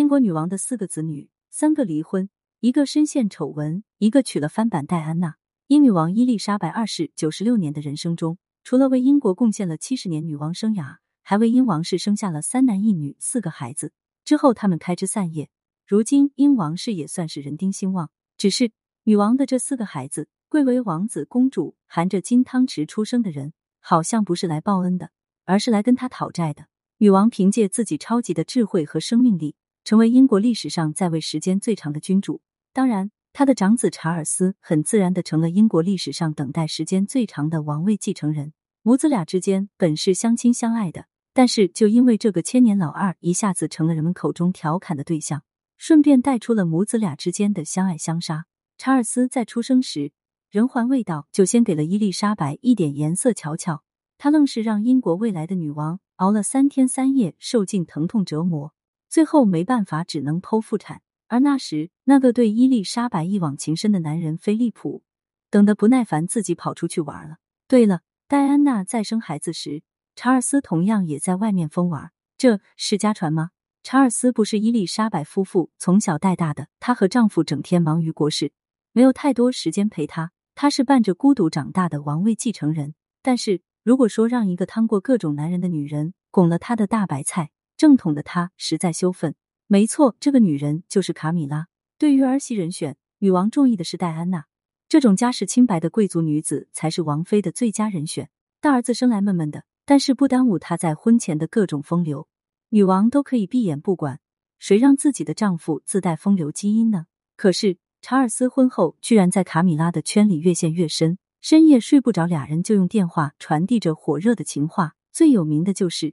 英国女王的四个子女，三个离婚，一个深陷丑闻，一个娶了翻版戴安娜。英女王伊丽莎白二世九十六年的人生中，除了为英国贡献了七十年女王生涯，还为英王室生下了三男一女四个孩子。之后他们开枝散叶，如今英王室也算是人丁兴旺。只是女王的这四个孩子，贵为王子公主，含着金汤匙出生的人，好像不是来报恩的，而是来跟他讨债的。女王凭借自己超级的智慧和生命力，成为英国历史上在位时间最长的君主。当然，他的长子查尔斯很自然的成了英国历史上等待时间最长的王位继承人。母子俩之间本是相亲相爱的，但是就因为这个千年老二一下子成了人们口中调侃的对象，顺便带出了母子俩之间的相爱相杀。查尔斯在出生时人还未到，就先给了伊丽莎白一点颜色瞧瞧，他愣是让英国未来的女王。熬了三天三夜，受尽疼痛折磨，最后没办法，只能剖腹产。而那时，那个对伊丽莎白一往情深的男人菲利普，等得不耐烦，自己跑出去玩了。对了，戴安娜在生孩子时，查尔斯同样也在外面疯玩，这是家传吗？查尔斯不是伊丽莎白夫妇从小带大的，她和丈夫整天忙于国事，没有太多时间陪她。她是伴着孤独长大的王位继承人，但是。如果说让一个趟过各种男人的女人拱了他的大白菜，正统的他实在羞愤。没错，这个女人就是卡米拉。对于儿媳人选，女王中意的是戴安娜，这种家世清白的贵族女子才是王妃的最佳人选。大儿子生来闷闷的，但是不耽误她在婚前的各种风流，女王都可以闭眼不管。谁让自己的丈夫自带风流基因呢？可是查尔斯婚后居然在卡米拉的圈里越陷越深。深夜睡不着，俩人就用电话传递着火热的情话。最有名的就是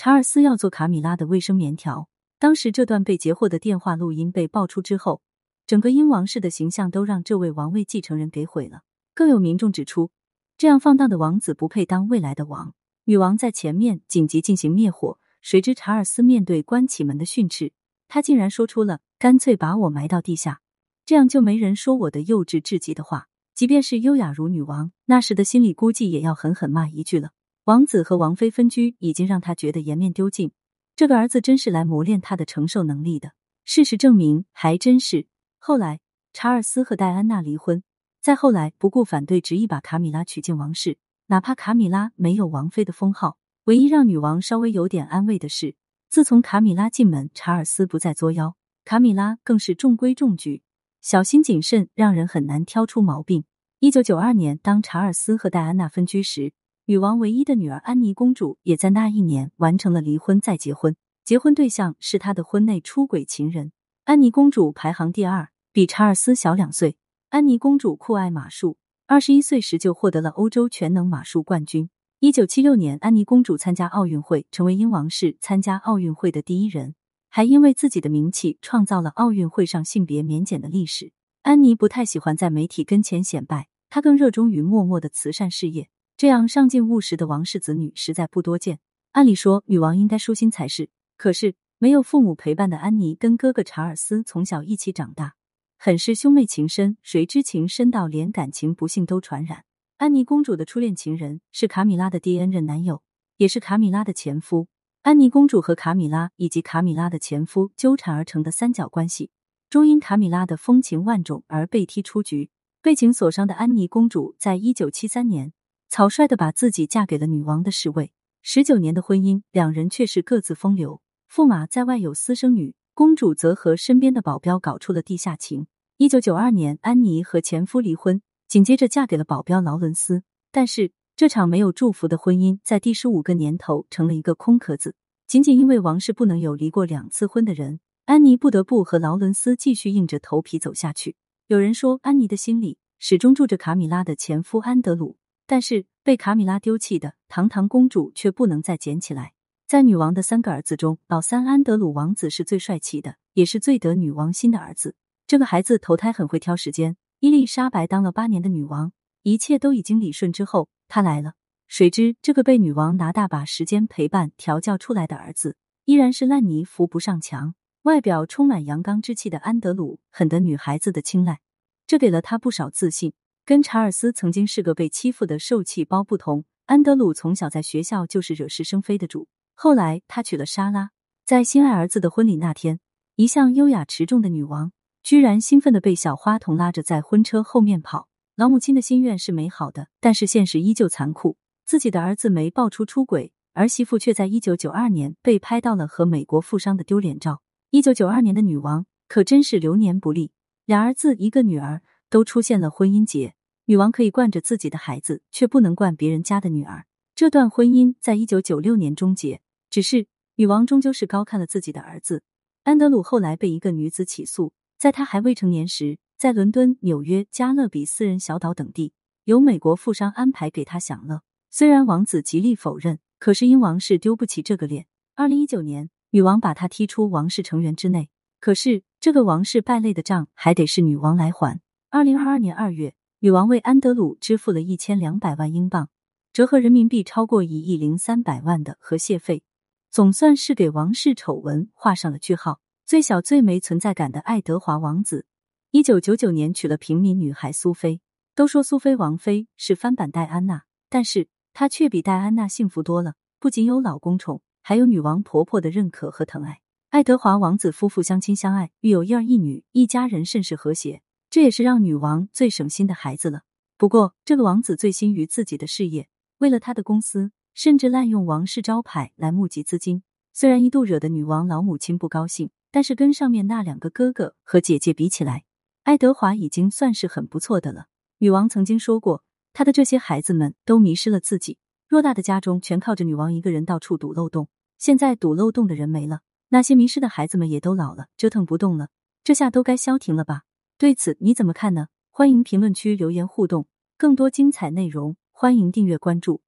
查尔斯要做卡米拉的卫生棉条。当时这段被截获的电话录音被爆出之后，整个英王室的形象都让这位王位继承人给毁了。更有民众指出，这样放荡的王子不配当未来的王。女王在前面紧急进行灭火，谁知查尔斯面对关起门的训斥，他竟然说出了“干脆把我埋到地下，这样就没人说我的幼稚至极”的话。即便是优雅如女王，那时的心里估计也要狠狠骂一句了。王子和王妃分居已经让他觉得颜面丢尽，这个儿子真是来磨练他的承受能力的。事实证明，还真是。后来，查尔斯和戴安娜离婚，再后来不顾反对，执意把卡米拉娶进王室。哪怕卡米拉没有王妃的封号，唯一让女王稍微有点安慰的是，自从卡米拉进门，查尔斯不再作妖，卡米拉更是中规中矩。小心谨慎，让人很难挑出毛病。一九九二年，当查尔斯和戴安娜分居时，女王唯一的女儿安妮公主也在那一年完成了离婚再结婚。结婚对象是她的婚内出轨情人。安妮公主排行第二，比查尔斯小两岁。安妮公主酷爱马术，二十一岁时就获得了欧洲全能马术冠军。一九七六年，安妮公主参加奥运会，成为英王室参加奥运会的第一人。还因为自己的名气，创造了奥运会上性别免检的历史。安妮不太喜欢在媒体跟前显摆，她更热衷于默默的慈善事业。这样上进务实的王室子女实在不多见。按理说，女王应该舒心才是。可是，没有父母陪伴的安妮跟哥哥查尔斯从小一起长大，很是兄妹情深。谁知情深到连感情不幸都传染。安妮公主的初恋情人是卡米拉的第 N 任男友，也是卡米拉的前夫。安妮公主和卡米拉以及卡米拉的前夫纠缠而成的三角关系，终因卡米拉的风情万种而被踢出局。被情所伤的安妮公主，在一九七三年草率的把自己嫁给了女王的侍卫。十九年的婚姻，两人却是各自风流。驸马在外有私生女，公主则和身边的保镖搞出了地下情。一九九二年，安妮和前夫离婚，紧接着嫁给了保镖劳伦斯。但是。这场没有祝福的婚姻，在第十五个年头成了一个空壳子。仅仅因为王室不能有离过两次婚的人，安妮不得不和劳伦斯继续硬着头皮走下去。有人说，安妮的心里始终住着卡米拉的前夫安德鲁，但是被卡米拉丢弃的堂堂公主却不能再捡起来。在女王的三个儿子中，老三安德鲁王子是最帅气的，也是最得女王心的儿子。这个孩子投胎很会挑时间。伊丽莎白当了八年的女王，一切都已经理顺之后。他来了，谁知这个被女王拿大把时间陪伴调教出来的儿子，依然是烂泥扶不上墙。外表充满阳刚之气的安德鲁，很得女孩子的青睐，这给了他不少自信。跟查尔斯曾经是个被欺负的受气包不同，安德鲁从小在学校就是惹是生非的主。后来他娶了莎拉，在心爱儿子的婚礼那天，一向优雅持重的女王，居然兴奋的被小花童拉着在婚车后面跑。老母亲的心愿是美好的，但是现实依旧残酷。自己的儿子没爆出出轨，儿媳妇却在一九九二年被拍到了和美国富商的丢脸照。一九九二年的女王可真是流年不利，俩儿子一个女儿都出现了婚姻劫。女王可以惯着自己的孩子，却不能惯别人家的女儿。这段婚姻在一九九六年终结。只是女王终究是高看了自己的儿子安德鲁。后来被一个女子起诉，在他还未成年时，在伦敦、纽约、加勒比私人小岛等地，由美国富商安排给他享乐。虽然王子极力否认，可是因王室丢不起这个脸。二零一九年，女王把他踢出王室成员之内。可是这个王室败类的账还得是女王来还。二零二二年二月。女王为安德鲁支付了一千两百万英镑，折合人民币超过一亿零三百万的和解费，总算是给王室丑闻画上了句号。最小最没存在感的爱德华王子，一九九九年娶了平民女孩苏菲。都说苏菲王妃是翻版戴安娜，但是她却比戴安娜幸福多了，不仅有老公宠，还有女王婆婆的认可和疼爱。爱德华王子夫妇相亲相爱，育有一儿一女，一家人甚是和谐。这也是让女王最省心的孩子了。不过，这个王子醉心于自己的事业，为了他的公司，甚至滥用王室招牌来募集资金。虽然一度惹得女王老母亲不高兴，但是跟上面那两个哥哥和姐姐比起来，爱德华已经算是很不错的了。女王曾经说过，她的这些孩子们都迷失了自己，偌大的家中全靠着女王一个人到处堵漏洞。现在堵漏洞的人没了，那些迷失的孩子们也都老了，折腾不动了，这下都该消停了吧？对此你怎么看呢？欢迎评论区留言互动，更多精彩内容欢迎订阅关注。